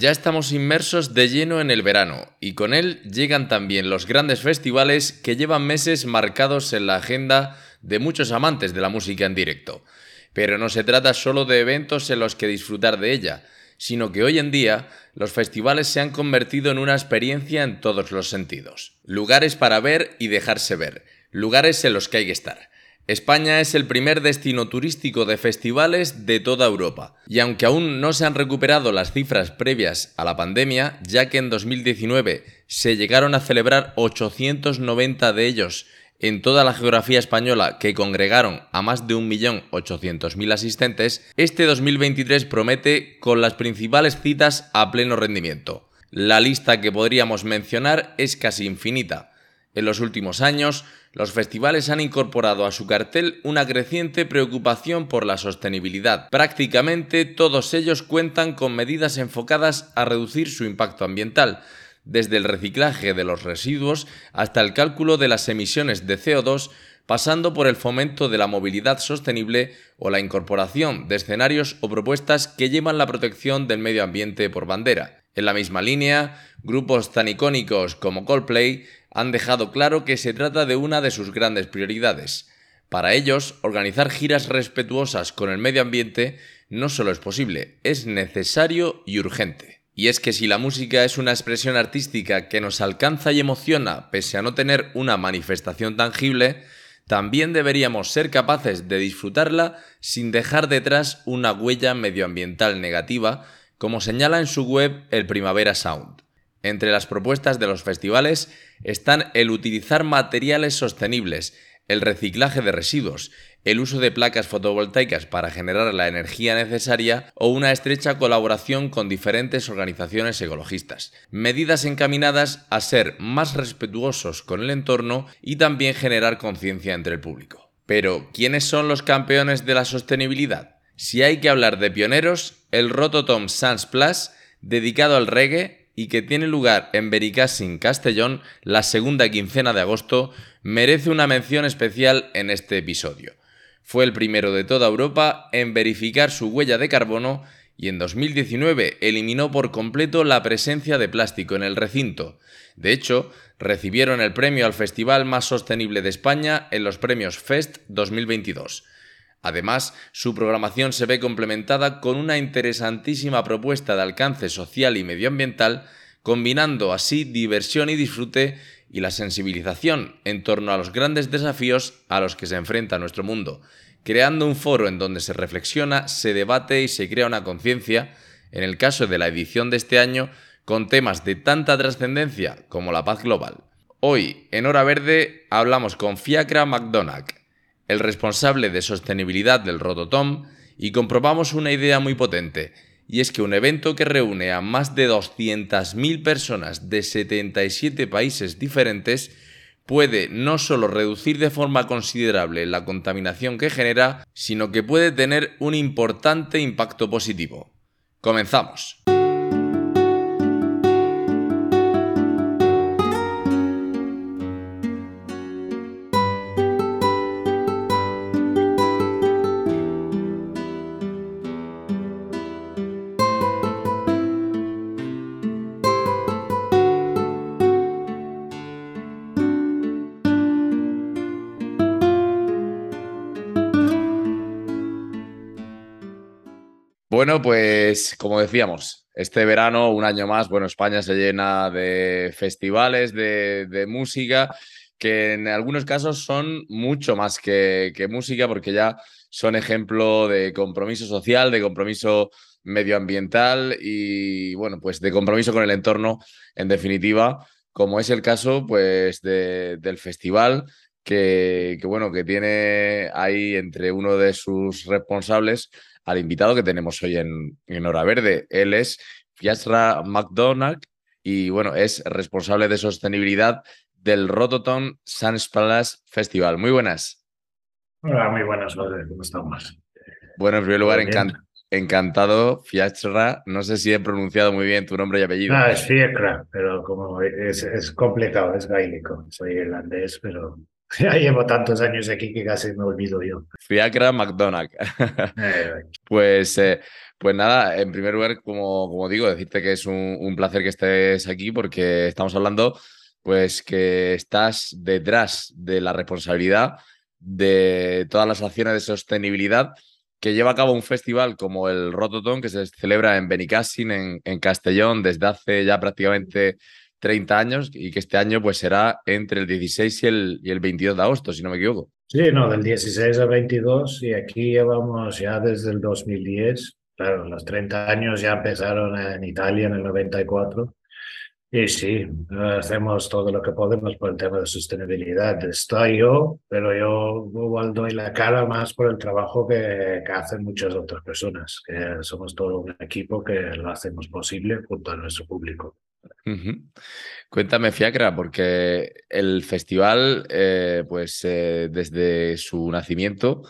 Ya estamos inmersos de lleno en el verano y con él llegan también los grandes festivales que llevan meses marcados en la agenda de muchos amantes de la música en directo. Pero no se trata solo de eventos en los que disfrutar de ella, sino que hoy en día los festivales se han convertido en una experiencia en todos los sentidos. Lugares para ver y dejarse ver, lugares en los que hay que estar. España es el primer destino turístico de festivales de toda Europa, y aunque aún no se han recuperado las cifras previas a la pandemia, ya que en 2019 se llegaron a celebrar 890 de ellos en toda la geografía española que congregaron a más de 1.800.000 asistentes, este 2023 promete con las principales citas a pleno rendimiento. La lista que podríamos mencionar es casi infinita. En los últimos años, los festivales han incorporado a su cartel una creciente preocupación por la sostenibilidad. Prácticamente todos ellos cuentan con medidas enfocadas a reducir su impacto ambiental, desde el reciclaje de los residuos hasta el cálculo de las emisiones de CO2, pasando por el fomento de la movilidad sostenible o la incorporación de escenarios o propuestas que llevan la protección del medio ambiente por bandera. En la misma línea, grupos tan icónicos como Coldplay han dejado claro que se trata de una de sus grandes prioridades. Para ellos, organizar giras respetuosas con el medio ambiente no solo es posible, es necesario y urgente. Y es que si la música es una expresión artística que nos alcanza y emociona pese a no tener una manifestación tangible, también deberíamos ser capaces de disfrutarla sin dejar detrás una huella medioambiental negativa, como señala en su web el Primavera Sound. Entre las propuestas de los festivales están el utilizar materiales sostenibles, el reciclaje de residuos, el uso de placas fotovoltaicas para generar la energía necesaria o una estrecha colaboración con diferentes organizaciones ecologistas. Medidas encaminadas a ser más respetuosos con el entorno y también generar conciencia entre el público. Pero, ¿quiénes son los campeones de la sostenibilidad? Si hay que hablar de pioneros, el Rototom Sans Plus, dedicado al reggae, y que tiene lugar en Benicassin, Castellón, la segunda quincena de agosto, merece una mención especial en este episodio. Fue el primero de toda Europa en verificar su huella de carbono y en 2019 eliminó por completo la presencia de plástico en el recinto. De hecho, recibieron el premio al Festival más sostenible de España en los premios Fest 2022. Además, su programación se ve complementada con una interesantísima propuesta de alcance social y medioambiental, combinando así diversión y disfrute y la sensibilización en torno a los grandes desafíos a los que se enfrenta nuestro mundo, creando un foro en donde se reflexiona, se debate y se crea una conciencia, en el caso de la edición de este año, con temas de tanta trascendencia como la paz global. Hoy, en Hora Verde, hablamos con Fiacra McDonagh, el responsable de sostenibilidad del Rototom, y comprobamos una idea muy potente, y es que un evento que reúne a más de 200.000 personas de 77 países diferentes puede no solo reducir de forma considerable la contaminación que genera, sino que puede tener un importante impacto positivo. Comenzamos. Bueno, pues como decíamos, este verano, un año más, bueno, España se llena de festivales, de, música, que en algunos casos son mucho más que, música, porque ya son ejemplo de compromiso social, de compromiso medioambiental y, bueno, pues de compromiso con el entorno, en definitiva, como es el caso, pues, de, del festival que, bueno, que tiene ahí entre uno de sus responsables al invitado que tenemos hoy en, en Hora Verde. Él es Fiasra McDonald y bueno, es responsable de sostenibilidad del Rototom Sans Palace Festival. Muy buenas. Hola, muy buenas, ¿cómo estamos? Bueno, en primer lugar, encantado, Fiasra. No sé si he pronunciado muy bien tu nombre y apellido. Ah, es Fiacra, pero como es, es complicado, es gaélico. Soy irlandés, pero ya llevo tantos años aquí que casi me olvido yo. Fiacra McDonald. Eh, pues, eh, pues nada, en primer lugar, como, como digo, decirte que es un, placer que estés aquí porque estamos hablando, pues que estás detrás de la responsabilidad de todas las acciones de sostenibilidad que lleva a cabo un festival como el Rototom, que se celebra en Benicassin, en, en Castellón, desde hace ya prácticamente 30 años y que este año pues será entre el 16 y el, y el 22 de agosto, si no me equivoco. Sí, no, del 16 al 22 y aquí llevamos ya desde el 2010. Claro, los 30 años ya empezaron en Italia en el 94 y sí, hacemos todo lo que podemos por el tema de sostenibilidad. Estoy yo, pero yo igual doy la cara más por el trabajo que, que, hacen muchas otras personas, somos todo un equipo que lo hacemos posible junto a nuestro público. Cuéntame, Fiacra, porque el festival, eh, pues eh, desde su nacimiento,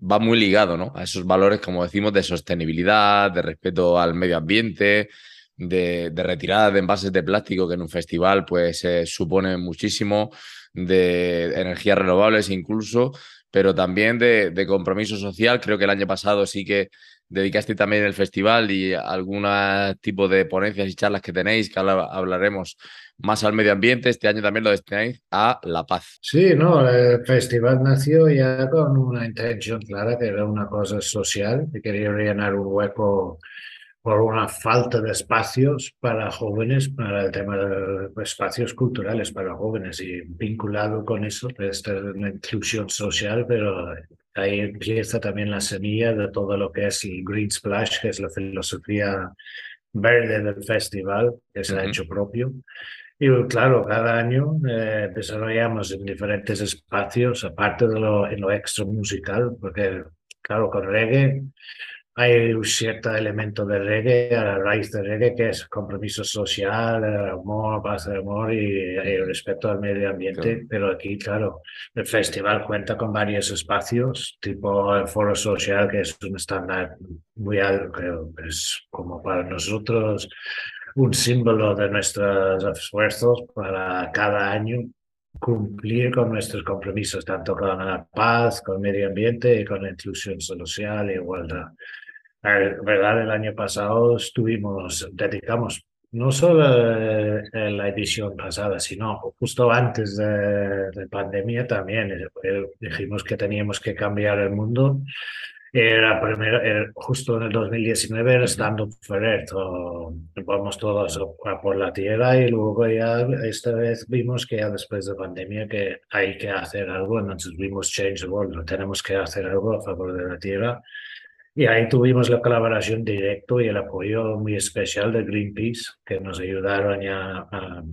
va muy ligado ¿no? a esos valores, como decimos, de sostenibilidad, de respeto al medio ambiente, de, retirada de envases de plástico, que en un festival pues eh, supone muchísimo, de energías renovables incluso, pero también de, de, compromiso social. Creo que el año pasado sí que dedicaste también el festival y algún tipo de ponencias y charlas que tenéis, que hablaremos más al medio ambiente. Este año también lo destináis a la paz. Sí, no, el festival nació ya con una intención clara, que era una cosa social, que quería rellenar un hueco por una falta de espacios para jóvenes, para el tema de espacios culturales para jóvenes y vinculado con eso, esta es una inclusión social, pero ahí empieza también la semilla de todo lo que es el Green Splash, que es la filosofía verde del festival, que se ha hecho propio. Y claro, cada año eh, desarrollamos en diferentes espacios, aparte de lo, en lo extra musical, porque claro, con reggae hay un cierto elemento de reggae, a la raíz de reggae, que es compromiso social, amor, paz de amor y, respeto al medio ambiente. Pero aquí, claro, el festival cuenta con varios espacios, tipo el foro social, que es un estándar muy alto, creo, es como para nosotros un símbolo de nuestros esfuerzos para cada año cumplir con nuestros compromisos, tanto con la paz, con el medio ambiente y con la inclusión social e igualdad. La verdad, el año pasado estuvimos, dedicamos no solo en la edición pasada, sino justo antes de, de pandemia también. Eh, dijimos que teníamos que cambiar el mundo. Era primero, justo en el 2019 era Stand Up for Earth, vamos todos a por la tierra y luego ya esta vez vimos que ya después de pandemia que hay que hacer algo, entonces vimos Change the World, tenemos que hacer algo a favor de la tierra y ahí tuvimos la colaboración directa y el apoyo muy especial de Greenpeace, que nos ayudaron ya a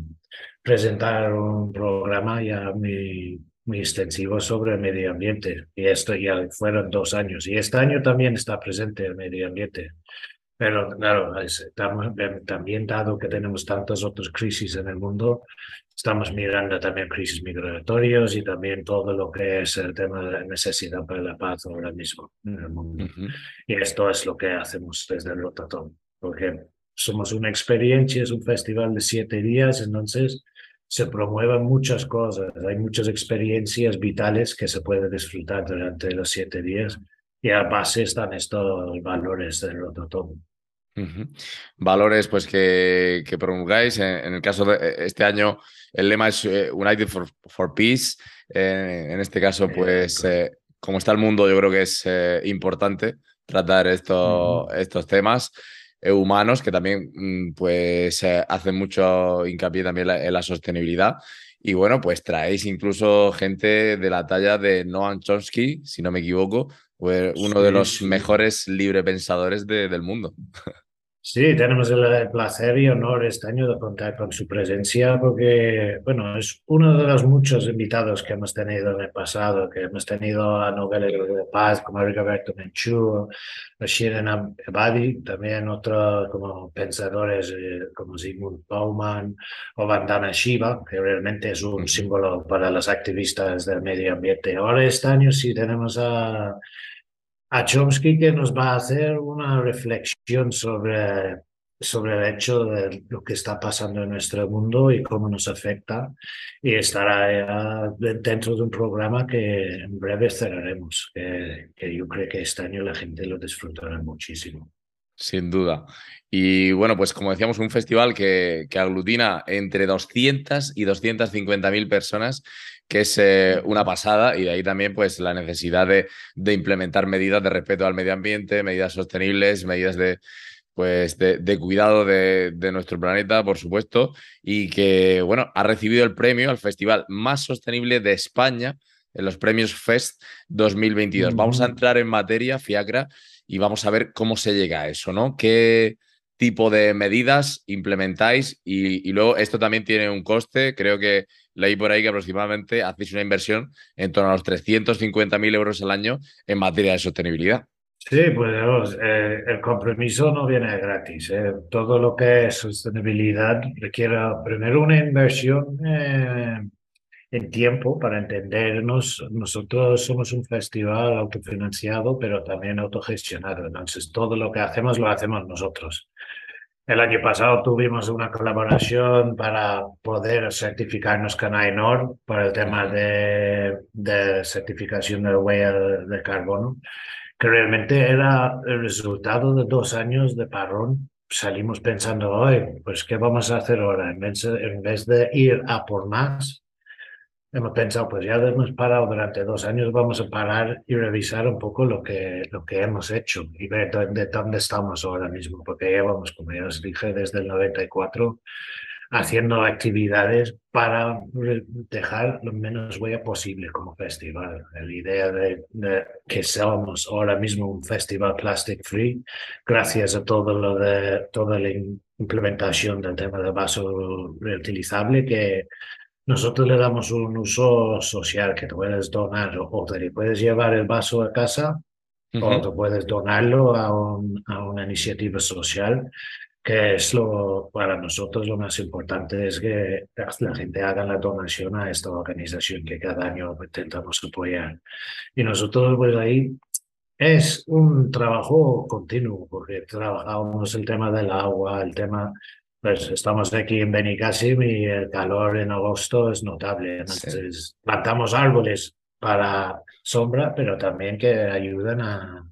presentar un programa ya muy, muy extensivo sobre el medio ambiente. Y esto ya fueron dos años. Y este año también está presente el medio ambiente. Pero claro, estamos, también dado que tenemos tantas otras crisis en el mundo, estamos mirando también crisis migratorias y también todo lo que es el tema de la necesidad para la paz ahora mismo en el mundo. Y esto es lo que hacemos desde el Rotatón, porque somos una experiencia, es un festival de siete días, entonces se promueven muchas cosas, hay muchas experiencias vitales que se pueden disfrutar durante los siete días y a base están estos valores del Rotatón. Valores pues que, que promulgáis. En, el caso de e, este año, el lema es eh, United for, Peace. Eh, en este caso, pues, eh, como está el mundo, yo creo que es importante tratar esto, estos temas humanos que también mm, pues hacen mucho hincapié también en la sostenibilidad. Y bueno, pues traéis incluso gente de la talla de Noam Chomsky, si no me equivoco, uno de los mejores librepensadores de, del mundo. Sí, tenemos el placer y honor este año de contar con su presencia porque, bueno, es uno de los muchos invitados que hemos tenido en el pasado, que hemos tenido a noveles de paz como Rigoberto Menchú, a Shirin Ebadi, también otros como pensadores eh, como Sigmund Bauman o Vandana Shiva, que realmente es un símbolo para los activistas del medio ambiente. Ahora este año sí tenemos a a Chomsky que nos va a hacer una reflexión sobre, sobre el hecho de lo que está pasando en nuestro mundo y cómo nos afecta. Y estará dentro de un programa que en breve cerraremos, que, que yo creo que este año la gente lo disfrutará muchísimo. Sin duda. Y bueno, pues como decíamos, un festival que, que aglutina entre 200 y 250 mil personas que es eh, una pasada y de ahí también pues la necesidad de, de, implementar medidas de respeto al medio ambiente, medidas sostenibles, medidas de, pues de, de cuidado de, de, nuestro planeta, por supuesto, y que, bueno, ha recibido el premio al festival más sostenible de España en los premios Fest 2022. Vamos a entrar en materia, Fiacra, y vamos a ver cómo se llega a eso, ¿no? ¿Qué tipo de medidas implementáis? Y, y luego esto también tiene un coste, creo que leí por ahí que aproximadamente hacéis una inversión en torno a los 350.000 euros al año en materia de sostenibilidad. Sí, pues eh, el compromiso no viene gratis. Eh. Todo lo que es sostenibilidad requiere primero una inversión eh, en tiempo para entendernos. Nosotros somos un festival autofinanciado, pero también autogestionado. Entonces, todo lo que hacemos lo hacemos nosotros. El año pasado tuvimos una colaboración para poder certificarnos con AENOR por el tema de, de certificación de huella de, carbono, que realmente era el resultado de dos años de parrón. Salimos pensando, hoy, pues, ¿qué vamos a hacer ahora? En vez, en vez de ir a por más, hemos pensado, pues ya hemos parado durante dos años, vamos a parar y revisar un poco lo que, lo que hemos hecho y ver de, dónde estamos ahora mismo, porque llevamos, como ya os dije, desde el 94 haciendo actividades para dejar lo menos huella posible como festival. La idea de, que somos ahora mismo un festival plastic free, gracias a todo lo de toda la implementación del tema de vaso reutilizable que nosotros le damos un uso social que te puedes donar o te puedes llevar el vaso a casa o te puedes donarlo a, a, una iniciativa social, que es lo, para nosotros lo más importante es que la gente haga la donación a esta organización que cada año intentamos apoyar. Y nosotros pues ahí es un trabajo continuo, porque trabajamos el tema del agua, el tema pues estamos aquí en Benicassim y el calor en agosto es notable. Entonces, plantamos árboles para sombra, pero también que ayudan a,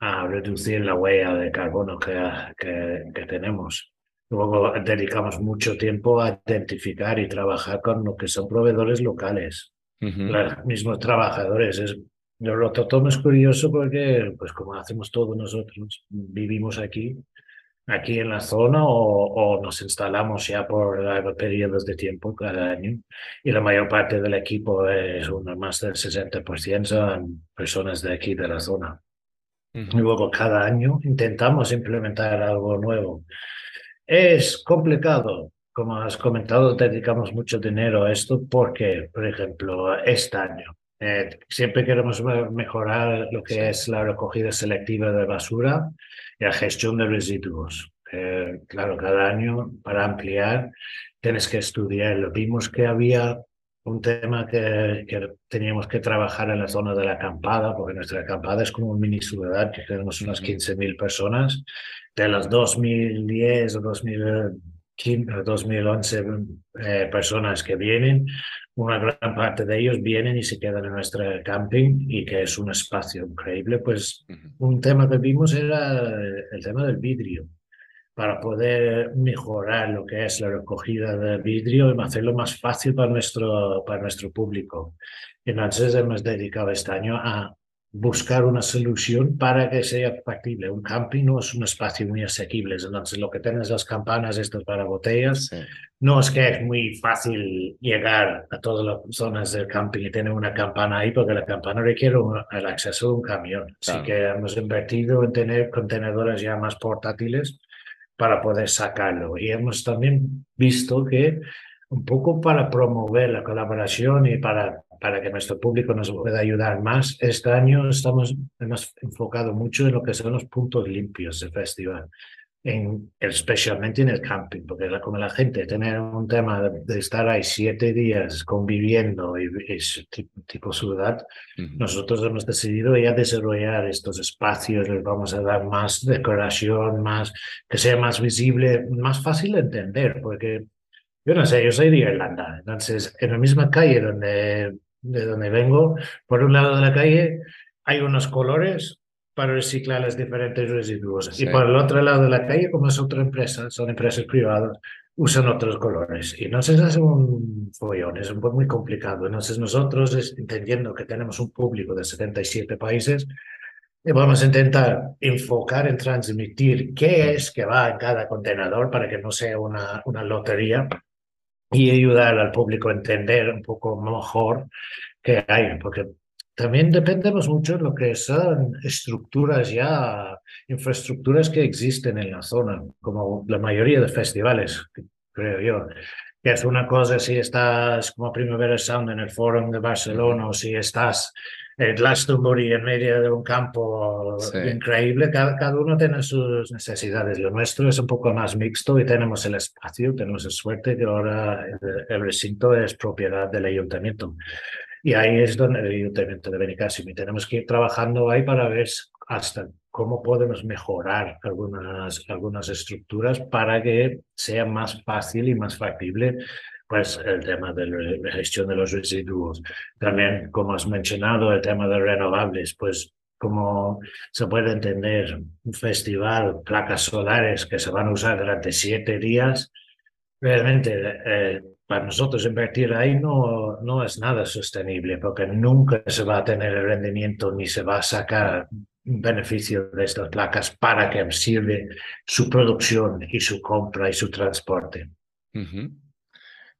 a reducir la huella de carbono que, que, que, tenemos. Luego dedicamos mucho tiempo a identificar y trabajar con lo que son proveedores locales, los mismos trabajadores. Es, lo tomo es curioso porque, pues como hacemos todos nosotros, vivimos aquí aquí en la zona o, nos instalamos ya por periodos de tiempo cada año y la mayor parte del equipo es uno más del 60% son personas de aquí de la zona. Y luego cada año intentamos implementar algo nuevo. Es complicado, como has comentado, dedicamos mucho dinero a esto porque, por ejemplo, este año eh, siempre queremos mejorar lo que es la recogida selectiva de basura y la gestión de residuos. Eh, claro, cada año para ampliar tienes que estudiarlo. Vimos que había un tema que, que, teníamos que trabajar en la zona de la acampada, porque nuestra acampada es como un mini ciudad, que tenemos unas 15.000 personas. De las 2010 o 2015, 2011 eh, personas que vienen, una gran parte de ellos vienen y se quedan en nuestro camping y que es un espacio increíble. Pues un tema que vimos era el tema del vidrio para poder mejorar lo que es la recogida de vidrio y hacerlo más fácil para nuestro, para nuestro público. Entonces hemos dedicado este año a buscar una solución para que sea factible. Un camping no es un espacio muy asequible, entonces lo que tienes las campanas estas para botellas, no es que es muy fácil llegar a todas las zonas del camping y tener una campana ahí, porque la campana requiere el acceso de un camión. Así que hemos invertido en tener contenedores ya más portátiles para poder sacarlo. Y hemos también visto que un poco para promover la colaboración y para, para que nuestro público nos pueda ayudar más, este año estamos, hemos enfocado mucho en lo que son los puntos limpios del festival en, especialmente en el camping, porque la, como la gente tiene un tema de, estar ahí siete días conviviendo y, es tipo, ciudad, nosotros hemos decidido ya desarrollar estos espacios, les vamos a dar más decoración, más que sea más visible, más fácil de entender, porque yo no sé, yo soy de Irlanda, entonces en la misma calle donde, de donde vengo, por un lado de la calle hay unos colores para reciclar los diferentes residuos. Y por el otro lado de la calle, como es otra empresa, son empresas privadas, usan otros colores. Y se hace un follón, es un poco muy complicado. Entonces nosotros, entendiendo que tenemos un público de 77 países, eh, vamos a intentar enfocar en transmitir qué es que va en cada contenedor para que no sea una, una lotería y ayudar al público a entender un poco mejor qué hay, porque también dependemos mucho de lo que son estructuras ya, infraestructuras que existen en la zona, como la mayoría de festivales, creo yo. Que es una cosa si estás como Primavera Sound en el Fórum de Barcelona o si estás Glastonbury en medio de un campo increíble, cada, cada, uno tiene sus necesidades. Lo nuestro es un poco más mixto y tenemos el espacio, tenemos la suerte que ahora el recinto es propiedad del ayuntamiento. Y ahí es donde el ayuntamiento de Benicàssim y tenemos que ir trabajando ahí para ver hasta cómo podemos mejorar algunas, algunas estructuras para que sea más fácil y más factible pues el tema de la gestión de los residuos. También, como has mencionado, el tema de renovables, pues como se puede entender, un festival, placas solares que se van a usar durante siete días, realmente eh, para nosotros invertir ahí no, no es nada sostenible porque nunca se va a tener el rendimiento ni se va a sacar beneficio de estas placas para que sirve su producción y su compra y su transporte.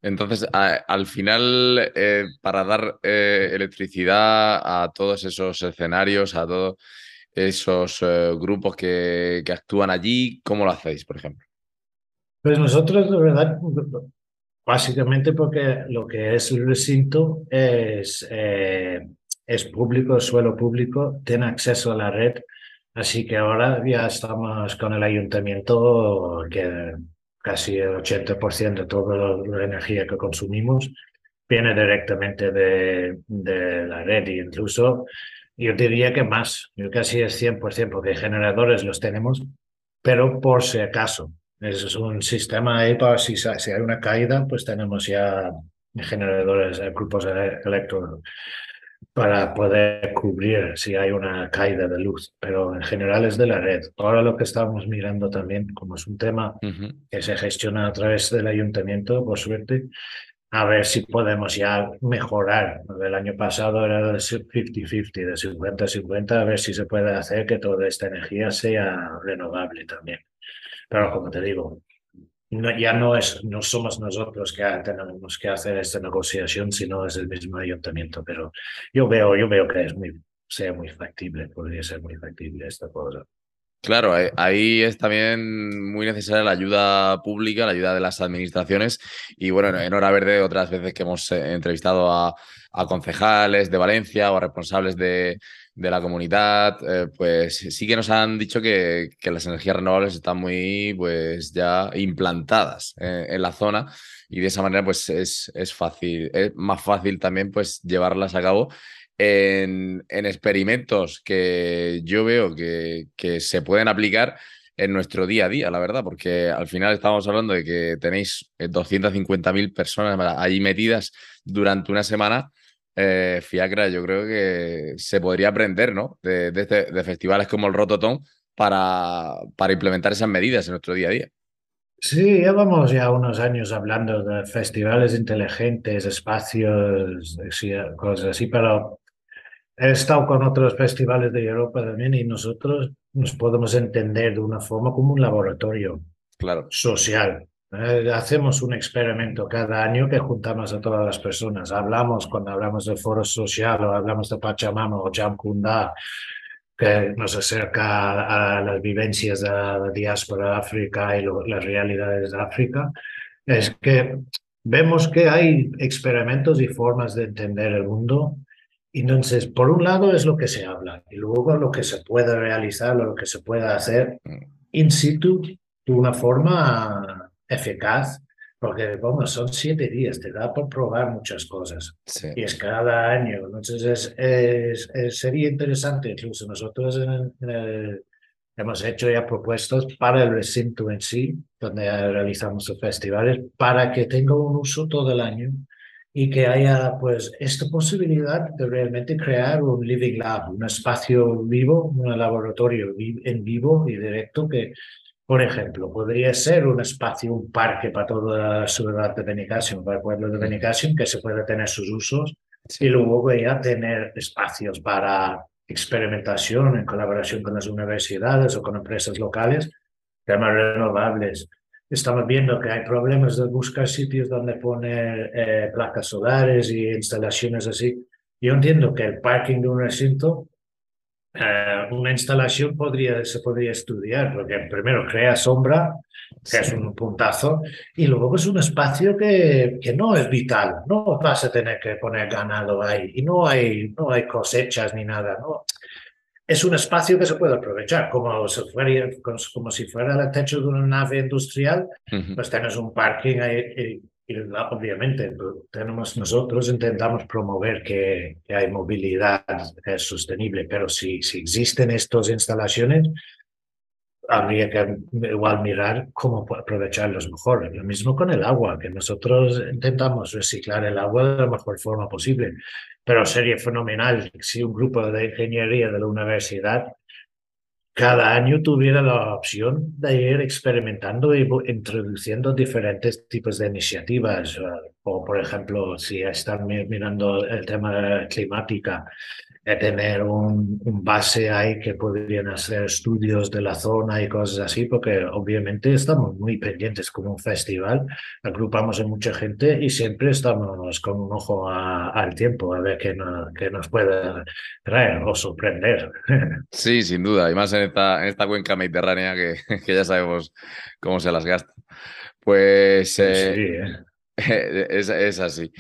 Entonces, al final, eh, para dar eh, electricidad a todos esos escenarios, a todos esos eh, grupos que, actúan allí, ¿cómo lo hacéis, por ejemplo? Pues nosotros, de verdad, Básicamente porque lo que es el recinto es, es público, suelo público, tiene acceso a la red, así que ahora ya estamos con el ayuntamiento que casi el 80% de toda la energía que consumimos viene directamente de, de la red e incluso yo diría que más, yo casi es 100% porque generadores los tenemos, pero por si acaso, es un sistema ahí para si, si hay una caída, pues tenemos ya generadores, eh, grupos electro para poder cubrir si hay una caída de luz, pero en general es de la red. Ahora lo que estamos mirando también, como es un tema que se gestiona a través del ayuntamiento, por suerte, a ver si podemos ya mejorar. El año pasado era de 50-50, de 50-50, a ver si se puede hacer que toda esta energía sea renovable también. Pero como te digo, no, ya no, es, no somos nosotros que tenemos que hacer esta negociación, sino es el mismo ayuntamiento. Pero yo veo, yo veo que es muy, sea muy factible, podría ser muy factible esta cosa. Claro, ahí es también muy necesaria la ayuda pública, la ayuda de las administraciones. Y bueno, en Hora Verde, otras veces que hemos eh, entrevistado a, a concejales de Valencia o a responsables de, de la comunidad, eh, pues sí que nos han dicho que, que, las energías renovables están muy pues ya implantadas eh, en la zona y de esa manera pues es, es fácil, es más fácil también pues llevarlas a cabo en, en experimentos que yo veo que, que se pueden aplicar en nuestro día a día, la verdad, porque al final estamos hablando de que tenéis 250.000 eh, personas allí metidas durante una semana eh, Fiacra, yo creo que se podría aprender ¿no? de, este, de, festivales como el Rototom para, para implementar esas medidas en nuestro día a día. Sí, llevamos ya unos años hablando de festivales inteligentes, espacios, cosas así, pero he estado con otros festivales de Europa también y nosotros nos podemos entender de una forma como un laboratorio claro. social. Eh, hacemos un experimento cada año que juntamos a todas las personas. Hablamos cuando hablamos del foro social o hablamos de Pachamama o Jamkunda que nos acerca a, las vivencias de la diáspora de África y las realidades de África, es que vemos que hay experimentos y formas de entender el mundo. Entonces, por un lado es lo que se habla y luego lo que se puede realizar, lo que se puede hacer in situ de una forma eficaz, porque bueno, son siete días, te da por probar muchas cosas y es cada año. Entonces, es, sería interesante, incluso nosotros hemos hecho ya propuestas para el recinto en sí, donde realizamos los festivales, para que tenga un uso todo el año y que haya pues esta posibilidad de realmente crear un living lab, un espacio vivo, un laboratorio en vivo y directo que por ejemplo, podría ser un espacio, un parque para toda la ciudad de Benicassim, para el pueblo de Benicassim, que se pueda tener sus usos y luego ya tener espacios para experimentación en colaboración con las universidades o con empresas locales, temas renovables. Estamos viendo que hay problemas de buscar sitios donde poner eh, placas solares y instalaciones así. Yo entiendo que el parking de un recinto eh, una instalación podría, se podría estudiar, porque primero crea sombra, que es un puntazo, y luego es un espacio que, que no es vital, no vas a tener que poner ganado ahí, y no hay, no hay cosechas ni nada, ¿no? Es un espacio que se puede aprovechar, como si fuera, como si fuera el techo de una nave industrial, pues tienes un parking ahí, obviamente tenemos nosotros intentamos promover que, hay movilidad sostenible, pero si, si existen estas instalaciones, habría que igual mirar cómo aprovecharlos mejor. Lo mismo con el agua, que nosotros intentamos reciclar el agua de la mejor forma posible, pero sería fenomenal si un grupo de ingeniería de la universidad cada año tuviera la opción de ir experimentando y introduciendo diferentes tipos de iniciativas. O, por ejemplo, si están mirando el tema climática, tener un, base ahí que podrían hacer estudios de la zona y cosas así, porque obviamente estamos muy pendientes como un festival, agrupamos a mucha gente y siempre estamos con un ojo al tiempo a ver qué, nos puede traer o sorprender. Sí, sin duda, y más en esta, en esta cuenca mediterránea que, que ya sabemos cómo se las gasta. Pues... sí, eh, ¿eh? Es, así.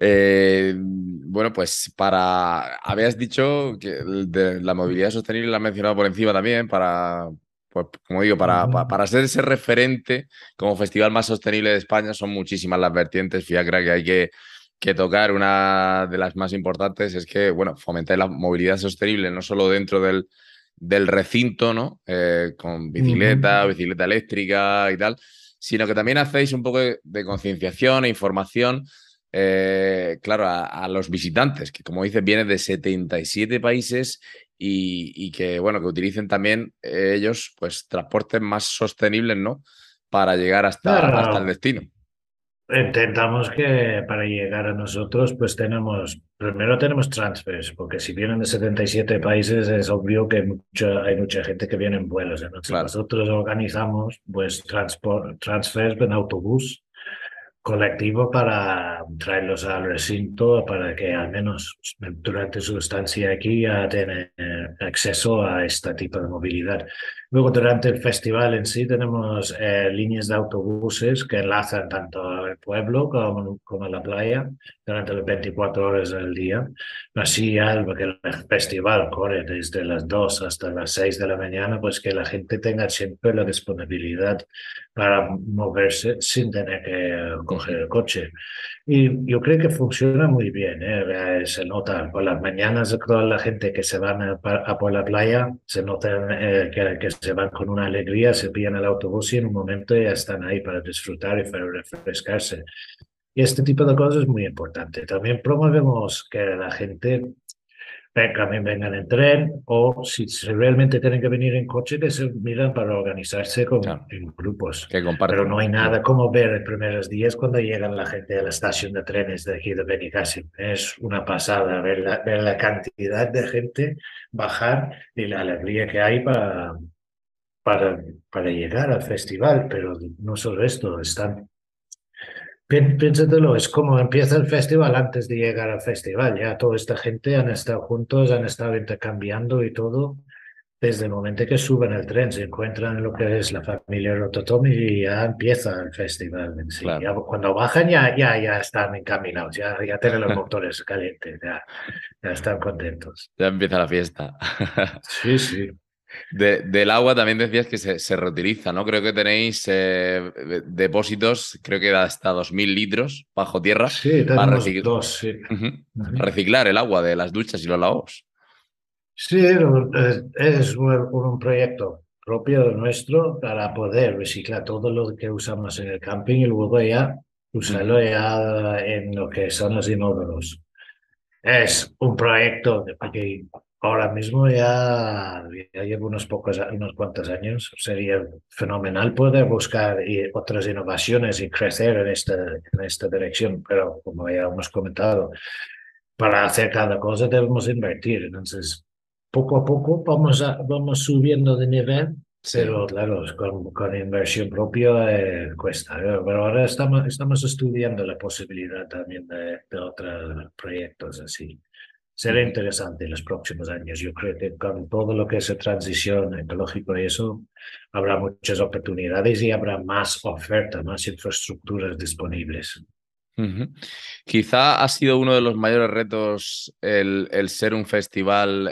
Eh, bueno, pues para. Habías dicho que de la movilidad sostenible la has mencionado por encima también, para. Pues, como digo, para, para, ser ese referente como festival más sostenible de España, son muchísimas las vertientes. Fíjate que hay que, que tocar. Una de las más importantes es que, bueno, fomentar la movilidad sostenible no solo dentro del, del recinto, ¿no? Eh, con bicicleta, bicicleta eléctrica y tal, sino que también hacéis un poco de, concienciación e información, eh, claro, a, los visitantes, que como dices, vienen de 77 países y, que, bueno, que utilicen también eh, ellos, pues, transportes más sostenibles, ¿no? Para llegar hasta, hasta el destino. Intentamos que para llegar a nosotros, pues tenemos, primero tenemos transfers, porque si vienen de 77 países es obvio que hay mucha gente que viene en vuelos. Nosotros organizamos pues transfers en autobús colectivo para traerlos al recinto para que al menos durante su estancia aquí ya tengan acceso a este tipo de movilidad. Luego, durante el festival en sí, tenemos eh, líneas de autobuses que enlazan tanto el pueblo como, como la playa durante las 24 horas del día. Así ya, porque el festival corre desde las 2 hasta las 6 de la mañana, pues que la gente tenga siempre la disponibilidad para moverse sin tener que coger el coche. Y yo creo que funciona muy bien, ¿eh? se nota por las mañanas toda la gente que se van a, por la playa, se nota eh, que, que, se van con una alegría, se pillan el autobús y en un momento ya están ahí para disfrutar y para refrescarse. Y este tipo de cosas es muy importante. También promovemos que la gente también vengan en tren o si realmente tienen que venir en coche, que se miran para organizarse con, en grupos. Pero no hay nada como ver en primeros días cuando llegan la gente a la estación de trenes de aquí de Benicassim. Es una pasada ver la, ver la cantidad de gente bajar y la alegría que hay para, para, para llegar al festival. Pero no solo esto, están Piénsatelo, es como empieza el festival antes de llegar al festival. Ya toda esta gente han estado juntos, han estado intercambiando y todo. desde el momento que suben el tren, se encuentran en lo que es la familia Rototomi y ya empieza el festival en sí. cuando bajan ya, ya, ya están encaminados, ya, ya tienen los motores calientes, ya, ya están contentos. Ya empieza la fiesta. sí, sí. Del agua también decías que se, reutiliza, ¿no? Creo que tenéis eh, depósitos, creo que da hasta 2.000 litros bajo tierra. Sí, tenemos dos, sí. Reciclar el agua de las duchas y los lavabos. Sí, es un proyecto propio nuestro para poder reciclar todo lo que usamos en el camping y luego ya usarlo ya en lo que son los inódulos. Es un proyecto que ahora mismo ya, llevo unos pocos, unos cuantos años. Sería fenomenal poder buscar otras innovaciones y crecer en esta, en esta dirección, pero como ya hemos comentado, para hacer cada cosa debemos invertir. Entonces, poco a poco vamos, a, vamos subiendo de nivel, pero claro, con, con inversión propia eh, cuesta. Pero ahora estamos, estamos estudiando la posibilidad también de, de otros proyectos así. Será interesante en los próximos años. Yo creo que con todo lo que es transición ecológica y eso, habrá muchas oportunidades y habrá más oferta, más infraestructuras disponibles. Quizá ha sido uno de los mayores retos el, ser un festival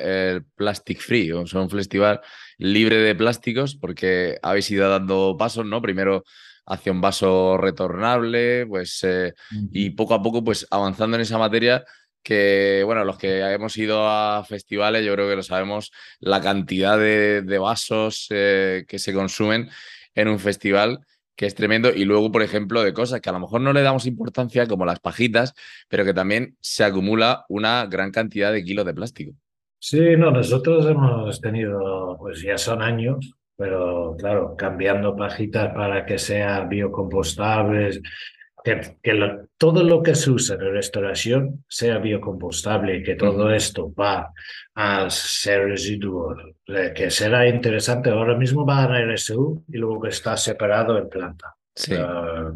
plastic free, o sea, un festival libre de plásticos, porque habéis ido dando pasos, ¿no? Primero hacia un vaso retornable, pues, eh, y poco a poco, pues avanzando en esa materia que, bueno, los que hemos ido a festivales, yo creo que lo sabemos, la cantidad de, vasos eh, que se consumen en un festival que es tremendo. Y luego, por ejemplo, de cosas que a lo mejor no le damos importancia, como las pajitas, pero que también se acumula una gran cantidad de kilos de plástico. Sí, no, nosotros hemos tenido, pues ya son años, pero claro, cambiando pajitas para que sean biocompostables, que, todo lo que se usa en restauración sea biocompostable y que todo esto va a ser residuo, que será interesante. Ahora mismo va a RSU y luego que está separado en planta. Eh,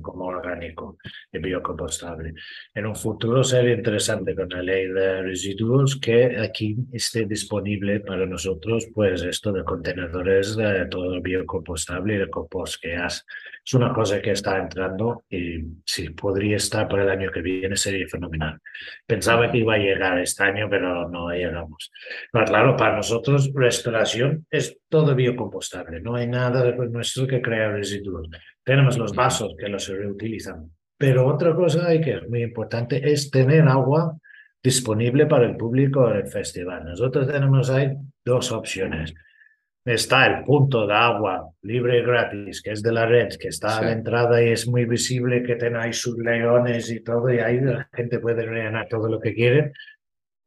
como orgánico y biocompostable. En un futuro sería interesante con la ley de residuos que aquí esté disponible para nosotros, pues esto de contenedores de todo biocompostable y de compost que es, es una cosa que está entrando y si podría estar para el año que viene sería fenomenal. Pensaba que iba a llegar este año, pero no llegamos. Pero claro, para nosotros restauración es todo biocompostable, no hay nada de nuestro que crea residuos. Tenemos los vasos que los reutilizan. Pero otra cosa que es muy importante es tener agua disponible para el público en el festival. Nosotros tenemos ahí dos opciones. Está el punto de agua libre y gratis, que es de la red, que está a la entrada y es muy visible que tenéis sus leones y todo, y ahí la gente puede rellenar todo lo que quiere.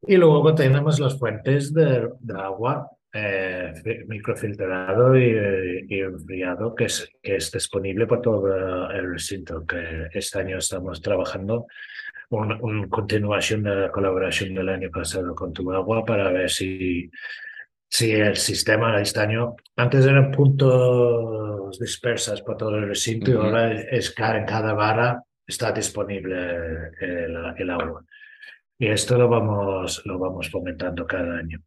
Y luego tenemos las fuentes de, de agua eh, microfiltrado y, y, enfriado que es, que es disponible por todo el recinto, que este año estamos trabajando una, continuación de la colaboración del año pasado con tu agua para ver si, si el sistema este año, antes eran puntos dispersas por todo el recinto y ahora es en cada barra está disponible el, el agua. Y esto lo vamos, lo vamos fomentando cada año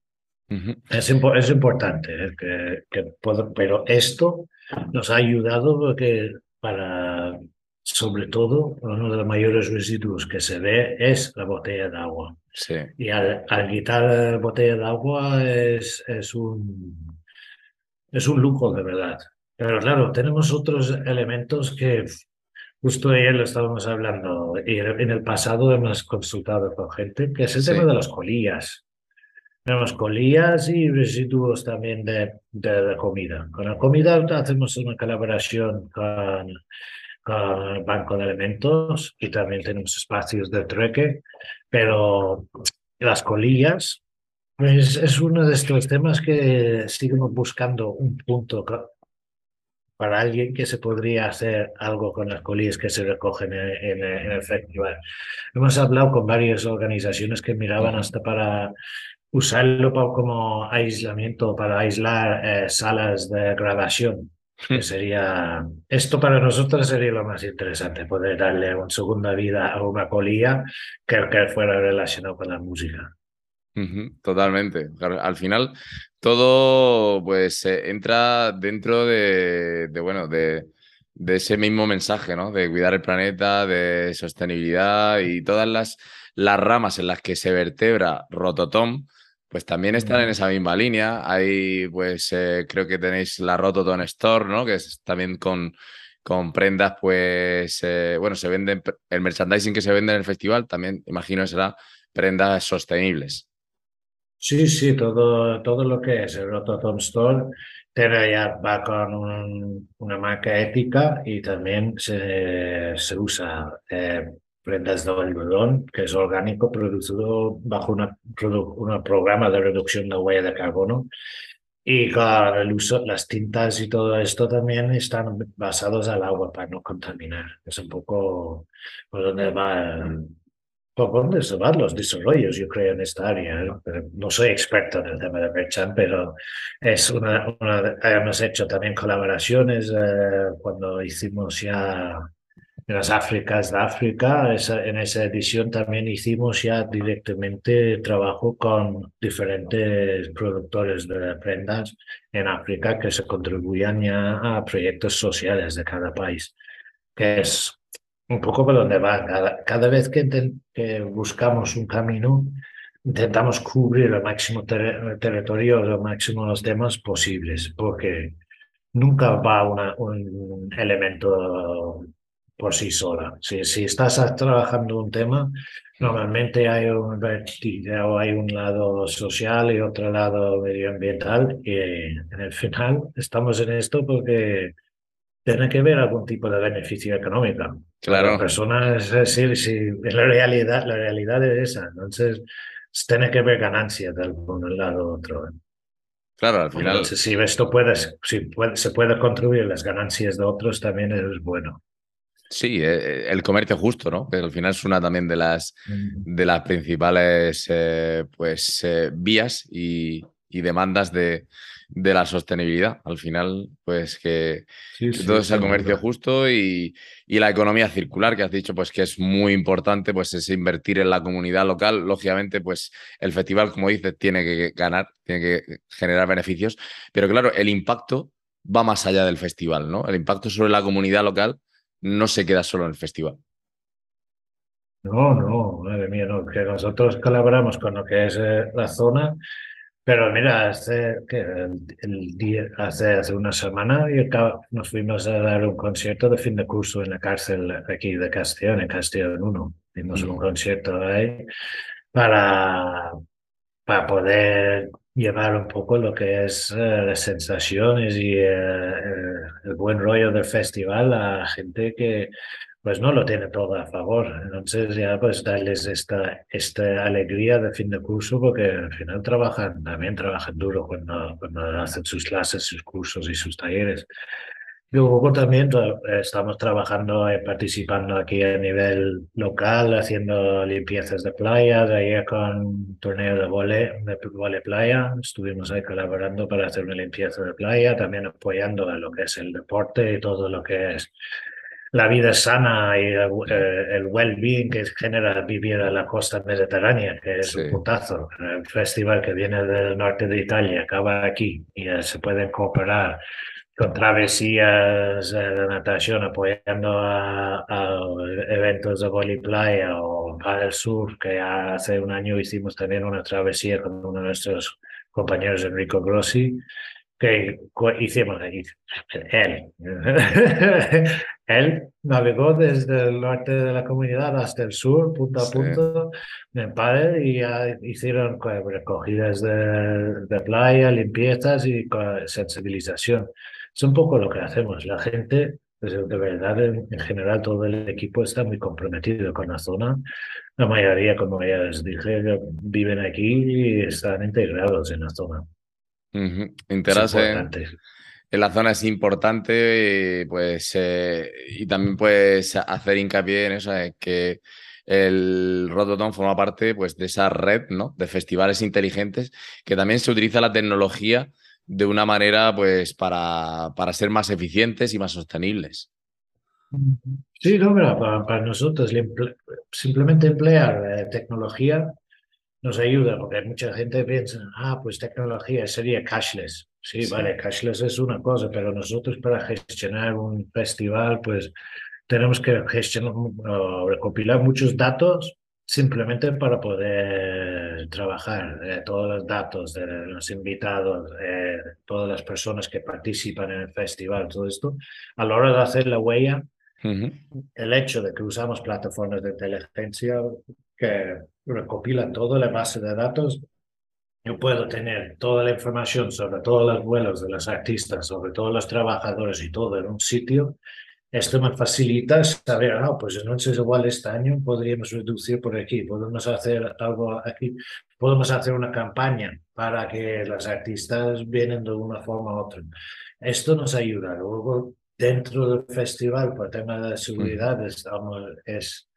es, es, importante, ¿eh? que, que pero esto nos ha ayudado porque para, sobre todo, uno de los mayores residuos que se ve es la botella de agua. Sí. Y al, quitar la botella de agua es, es, un, es un lujo de verdad. Pero claro, tenemos otros elementos que justo ayer lo estábamos hablando y en el pasado hemos consultado con gente, que es el tema de las colillas. Tenemos colillas y residuos también de, de, comida. Con la comida hacemos una colaboración con, con el Banco de Alimentos y también tenemos espacios de trueque, pero las colillas pues, es uno de estos temas que seguimos buscando un punto para alguien que se podría hacer algo con las colillas que se recogen en, en el festival. Hemos hablado con varias organizaciones que miraban hasta para usarlo como aislamiento para aislar eh, salas de grabación. Que hmm. sería, esto para nosotros sería lo más interesante, poder darle una segunda vida a una colilla que, que fuera relacionado con la música. totalmente. Al final, todo pues entra dentro de, bueno, de, ese mismo mensaje, ¿no? De cuidar el planeta, de sostenibilidad y todas las, las ramas en las que se vertebra Rototom, pues también están en esa misma línea. Hay, pues, eh, creo que tenéis la Rototom Store, ¿no? Que es también con, con prendas, pues, eh, bueno, se venden, el merchandising que se vende en el festival también, imagino, será prendas sostenibles. Sí, sí, todo, todo lo que es el Rototom Store tiene ya va con una marca ética y también se, se usa eh, prendas de algodón, que es orgánico, producido bajo un programa de reducción de huella de carbono. Y con el uso, las tintas y todo esto también están basados al agua para no contaminar. Es un poco por donde va por dónde se van los desarrollos, yo creo, en esta área. ¿no? soy experto en el tema de Merchant, pero es una, hemos hecho también colaboraciones eh, cuando hicimos ya en las Áfricas de África. en esa edición también hicimos ya directamente trabajo con diferentes productores de prendas en África que se contribuían ya a proyectos sociales de cada país, que es un poco por donde va. Cada, vez que, buscamos un camino, intentamos cubrir el máximo territorio, los máximos temas posibles, porque nunca va un elemento por sí sola. Si, si estás trabajando un tema, normalmente hay un hay un lado social y otro lado medioambiental, y en el final estamos en esto porque tiene que ver algún tipo de beneficio económico. Claro. La persona es decir, si la realidad, la realidad es esa. Entonces, tiene que ver ganancias de algún lado u otro. ¿eh? Claro, al final. si esto puede, si puede, se puede contribuir las ganancias de otros, también es bueno. Sí, eh, el comercio justo, ¿no? Pero al final es una también de las, mm. de las principales eh, pues, vías y, y demandas de, de la sostenibilidad. Al final, pues que, todo ese comercio justo y, y, la economía circular, que has dicho, pues que es muy importante, pues es invertir en la comunidad local. Lógicamente, pues el festival, como dices, tiene que ganar, tiene que generar beneficios, pero claro, el impacto va más allá del festival, ¿no? El impacto sobre la comunidad local no se queda solo en el festival. No, no, madre mía, no, que nosotros colaboramos con lo que es eh, la zona pero mira, hace, el, día, hace, hace una semana nos fuimos a dar un concierto de fin de curso en la cárcel aquí de Castellón, en Castellón 1. Hicimos un concierto ahí para, para poder llevar un poco lo que es eh, las sensaciones y eh, eh, el buen rollo del festival a gente que pues no lo tiene todo a favor. Entonces ya pues darles esta, esta alegría de fin de curso porque al final trabajan, también trabajan duro cuando, cuando hacen sus clases, sus cursos y sus talleres. Y luego también estamos trabajando y participando aquí a nivel local, haciendo limpiezas de playas, ahí con un torneo de vole, de vole playa. Estuvimos ahí colaborando para hacer una limpieza de playa, también apoyando a lo que es el deporte y todo lo que es la vida sana y el, eh, well-being que genera vivir a la costa mediterránea, que es un putazo. El festival que viene del norte de Italia acaba aquí y se pueden cooperar con travesías de natación apoyando a, eventos de voli playa o para el sur, que hace un año hicimos también una travesía con uno de nuestros compañeros Enrico Grossi que hicimos allí. Él. Él navegó desde el norte de la comunidad hasta el sur, punto a punto, en padre, y hicieron recogidas de, de, playa, limpiezas y sensibilización. Es un poco lo que hacemos. La gente, pues, de verdad, en, general, todo el equipo está muy comprometido con la zona. La mayoría, como ya les dije, viven aquí y están integrados en la zona. Uh en la zona es importante, pues, eh, y también pues hacer hincapié en eso, que el Rototom forma parte pues, de esa red ¿no? de festivales inteligentes que también se utiliza la tecnología de una manera pues, para, para ser más eficientes y más sostenibles. Sí, no, para, para nosotros simplemente emplear eh, tecnología nos ayuda, porque mucha gente piensa, ah, pues tecnología sería cashless. Sí, vale, cashless es una cosa, pero nosotros para gestionar un festival, pues tenemos que gestionar, recopilar muchos datos simplemente para poder trabajar eh, todos los datos de los invitados, eh, todas las personas que participan en el festival, todo esto, a la hora de hacer la huella, el hecho de que usamos plataformas de inteligencia que recopilan toda la base de datos, yo puedo tener toda la información sobre todos los vuelos de los artistas, sobre todos los trabajadores y todo en un sitio. Esto me facilita saber, ah, pues entonces igual este año podríamos reducir por aquí, podemos hacer algo aquí, podemos hacer una campaña para que los artistas vienen de una forma u otra. Esto nos ayuda. Luego, dentro del festival, por tema de seguridad, estamos, es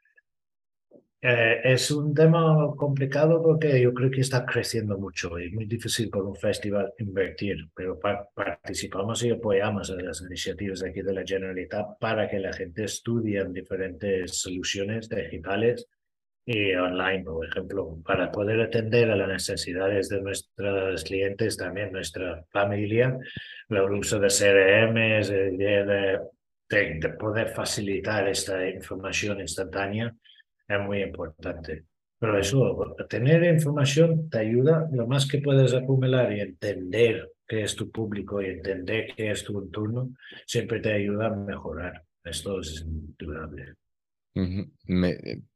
eh, es un tema complicado porque yo creo que está creciendo mucho y muy difícil con un festival invertir, pero participamos y apoyamos a las iniciativas de aquí de la Generalitat para que la gente estudie diferentes soluciones digitales y online, por ejemplo, para poder atender a las necesidades de nuestros clientes, también nuestra familia, el uso de CRM, de, de poder facilitar esta información instantánea es muy importante. Pero eso, tener información te ayuda, lo más que puedes acumular y entender qué es tu público y entender qué es tu entorno, siempre te ayuda a mejorar. Esto es indudable.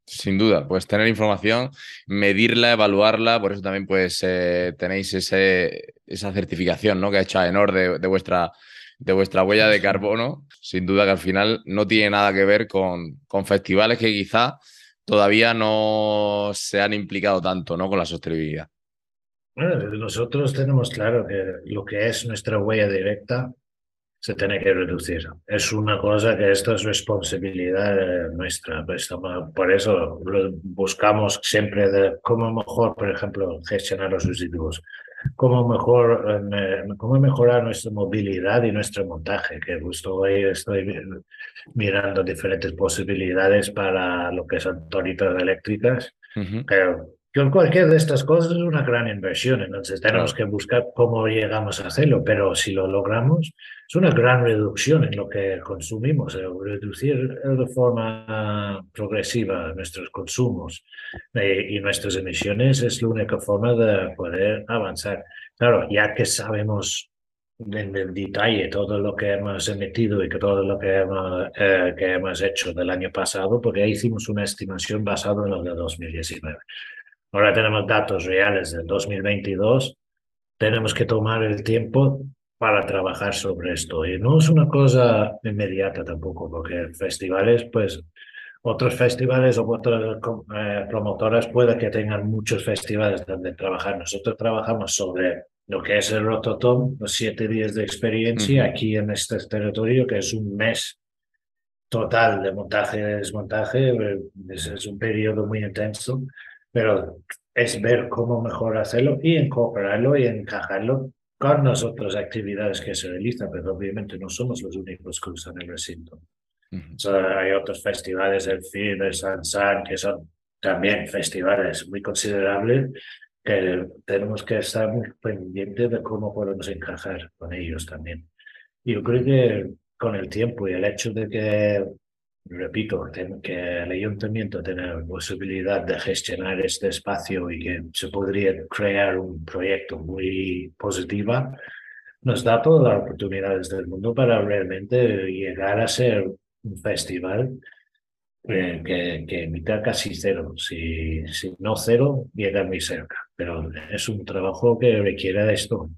sin duda, pues tener información, medirla, evaluarla, por eso también pues eh, tenéis ese, esa certificación ¿no? que ha hecho AENOR de, de, vuestra, de vuestra huella de carbono. Sin duda que al final no tiene nada que ver con, con festivales que quizá todavía no se han implicado tanto ¿no? con la sostenibilidad. Bueno, nosotros tenemos claro que lo que es nuestra huella directa se tiene que reducir. Es una cosa que esto es responsabilidad nuestra. Pues, por eso buscamos siempre cómo mejor, por ejemplo, gestionar los residuos cómo, mejor, eh, cómo mejorar nuestra movilidad y nuestro montaje, que justo hoy estoy mirando diferentes posibilidades para lo que son toritas eléctricas. Pero cualquier de estas cosas es una gran inversión, entonces tenemos que buscar cómo llegamos a hacerlo, pero si lo logramos, es una gran reducción en lo que consumimos, eh, reducir de forma progresiva nuestros consumos eh, y nuestras emisiones es la única forma de poder avanzar. Claro, ya que sabemos en el detalle todo lo que hemos emitido y que todo lo que hemos, eh, que hemos hecho del año pasado, porque ahí hicimos una estimación basada en lo de 2019. Ahora tenemos datos reales del 2022. Tenemos que tomar el tiempo para trabajar sobre esto. Y no es una cosa inmediata tampoco, porque festivales, pues otros festivales o otras eh, promotoras puede que tengan muchos festivales donde trabajar. Nosotros trabajamos sobre lo que es el Rototom, los siete días de experiencia aquí en este territorio, que es un mes total de montaje y desmontaje, es un periodo muy intenso pero es ver cómo mejor hacerlo y incorporarlo y encajarlo con las otras actividades que se realizan, pero obviamente no somos los únicos que usan el recinto. hay otros festivales, el FIR, el Sansan, que son también festivales muy considerables que tenemos que estar muy pendientes de cómo podemos encajar con ellos también. Yo creo que con el tiempo y el hecho de que repito, que el ayuntamiento tiene posibilidad de gestionar este espacio y que se podría crear un proyecto muy positivo, nos da todas las oportunidades del mundo para realmente llegar a ser un festival eh, que, que emita casi cero. Si, si no cero, llega muy cerca. Pero es un trabajo que requiere de esto,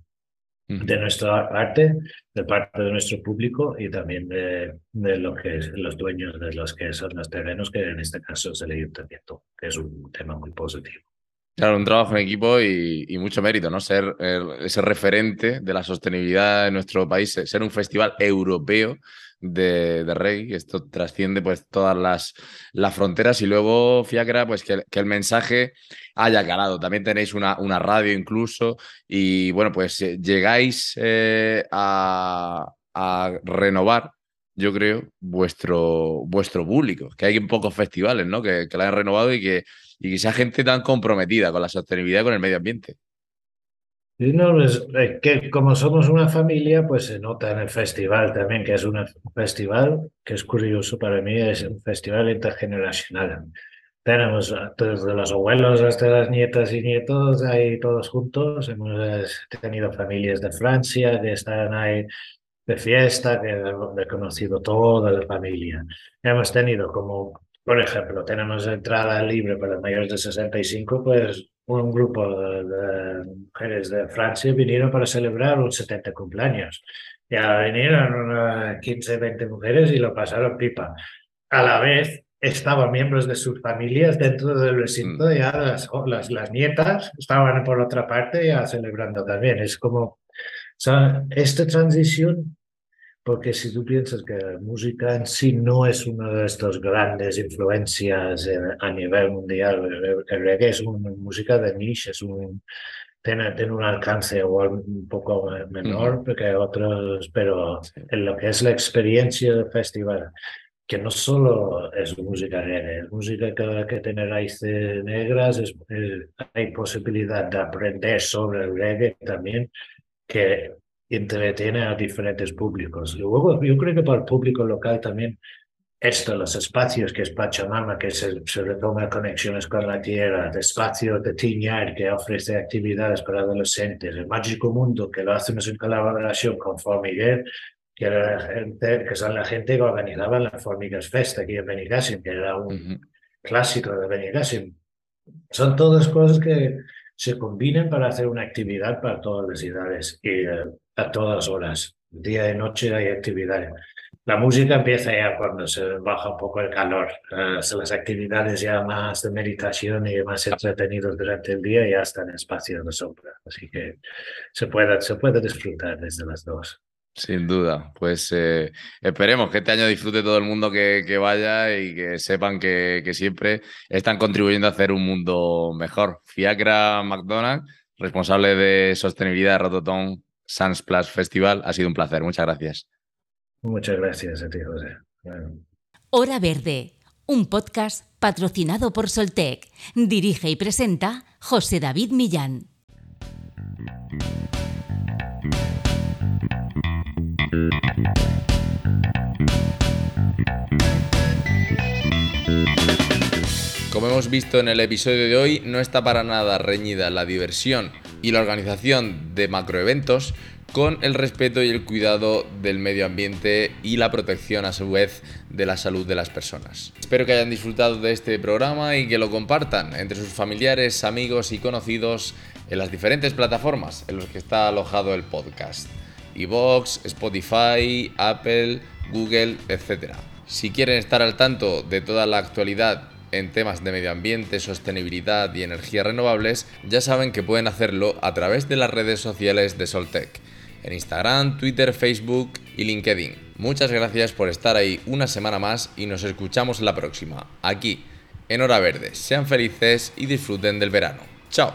de nuestra parte, de parte de nuestro público y también de, de lo que es los dueños de los que son los terrenos, que en este caso es el ayuntamiento, que es un tema muy positivo. Claro, un trabajo en equipo y, y mucho mérito, ¿no? Ser ese referente de la sostenibilidad en nuestro país, ser un festival europeo de, de reggae, esto trasciende pues todas las, las fronteras y luego, Fiacra, pues que, el mensaje haya calado. También tenéis una, una radio incluso y bueno, pues eh, llegáis eh, a, a, renovar yo creo, vuestro, vuestro público. Que hay pocos festivales, ¿no? Que, que la han renovado y que, y que sea gente tan comprometida con la sostenibilidad y con el medio ambiente. Y no, es que como somos una familia, pues se nota en el festival también, que es un festival que es curioso para mí, es un festival intergeneracional. Tenemos desde los abuelos hasta las nietas y nietos ahí todos juntos. Hemos tenido familias de Francia que están ahí de fiesta, que he conocido toda la familia. Hemos tenido como, por ejemplo, tenemos entrada libre para mayores de 65, pues un grupo de, mujeres de Francia vinieron para celebrar un 70 cumpleaños. Ya vinieron unas 15, 20 mujeres y lo pasaron pipa. A la vez estaban miembros de sus familias dentro del recinto, mm. ya las, las, las nietas estaban por otra parte ya celebrando también. Es como, o sea, esta transición porque si tú piensas que la música en sí no es una de estas grandes influencias a nivel mundial, el, reggae es una música de niche, es un, tiene, tiene un alcance igual un poco menor que otros, pero en lo que es la experiencia del festival, que no solo es música reggae, es música que, que tiene raíces negras, hay posibilidad de aprender sobre el reggae también, que entretiene a diferentes públicos. Luego, yo creo que para el público local también esto, los espacios que es Pachamama, que se, se retoma conexiones con la tierra, el espacio de Tiñar, que ofrece actividades para adolescentes, el Mágico Mundo, que lo hacemos en colaboración con Formiguer, que, era la gente, que son la gente que organizaba la Formigues Fest aquí en Benicassim, que era un clásico de Benicassim. Son todas cosas que se combinan para hacer una actividad para todas las edades. Y eh, a todas horas, día y noche hay actividades. La música empieza ya cuando se baja un poco el calor. Uh, las actividades ya más de meditación y más entretenidos durante el día ya están en espacio de sombra. Así que se puede, se puede disfrutar desde las dos. Sin duda, pues eh, esperemos que este año disfrute todo el mundo que, que vaya y que sepan que, que, siempre están contribuyendo a hacer un mundo mejor. Fiacra McDonald, responsable de sostenibilidad de Rototom Sans Plus Festival. Ha sido un placer. Muchas gracias. Muchas gracias a ti, José. Hora Verde, un podcast patrocinado por Soltec. Dirige y presenta José David Millán. Como hemos visto en el episodio de hoy, no está para nada reñida la diversión y la organización de macroeventos con el respeto y el cuidado del medio ambiente y la protección a su vez de la salud de las personas. Espero que hayan disfrutado de este programa y que lo compartan entre sus familiares, amigos y conocidos en las diferentes plataformas en las que está alojado el podcast. iVoox, Spotify, Apple, Google, etc. Si quieren estar al tanto de toda la actualidad en temas de medio ambiente, sostenibilidad y energías renovables, ya saben que pueden hacerlo a través de las redes sociales de Soltec, en Instagram, Twitter, Facebook y LinkedIn. Muchas gracias por estar ahí una semana más y nos escuchamos en la próxima, aquí, en Hora Verde. Sean felices y disfruten del verano. ¡Chao!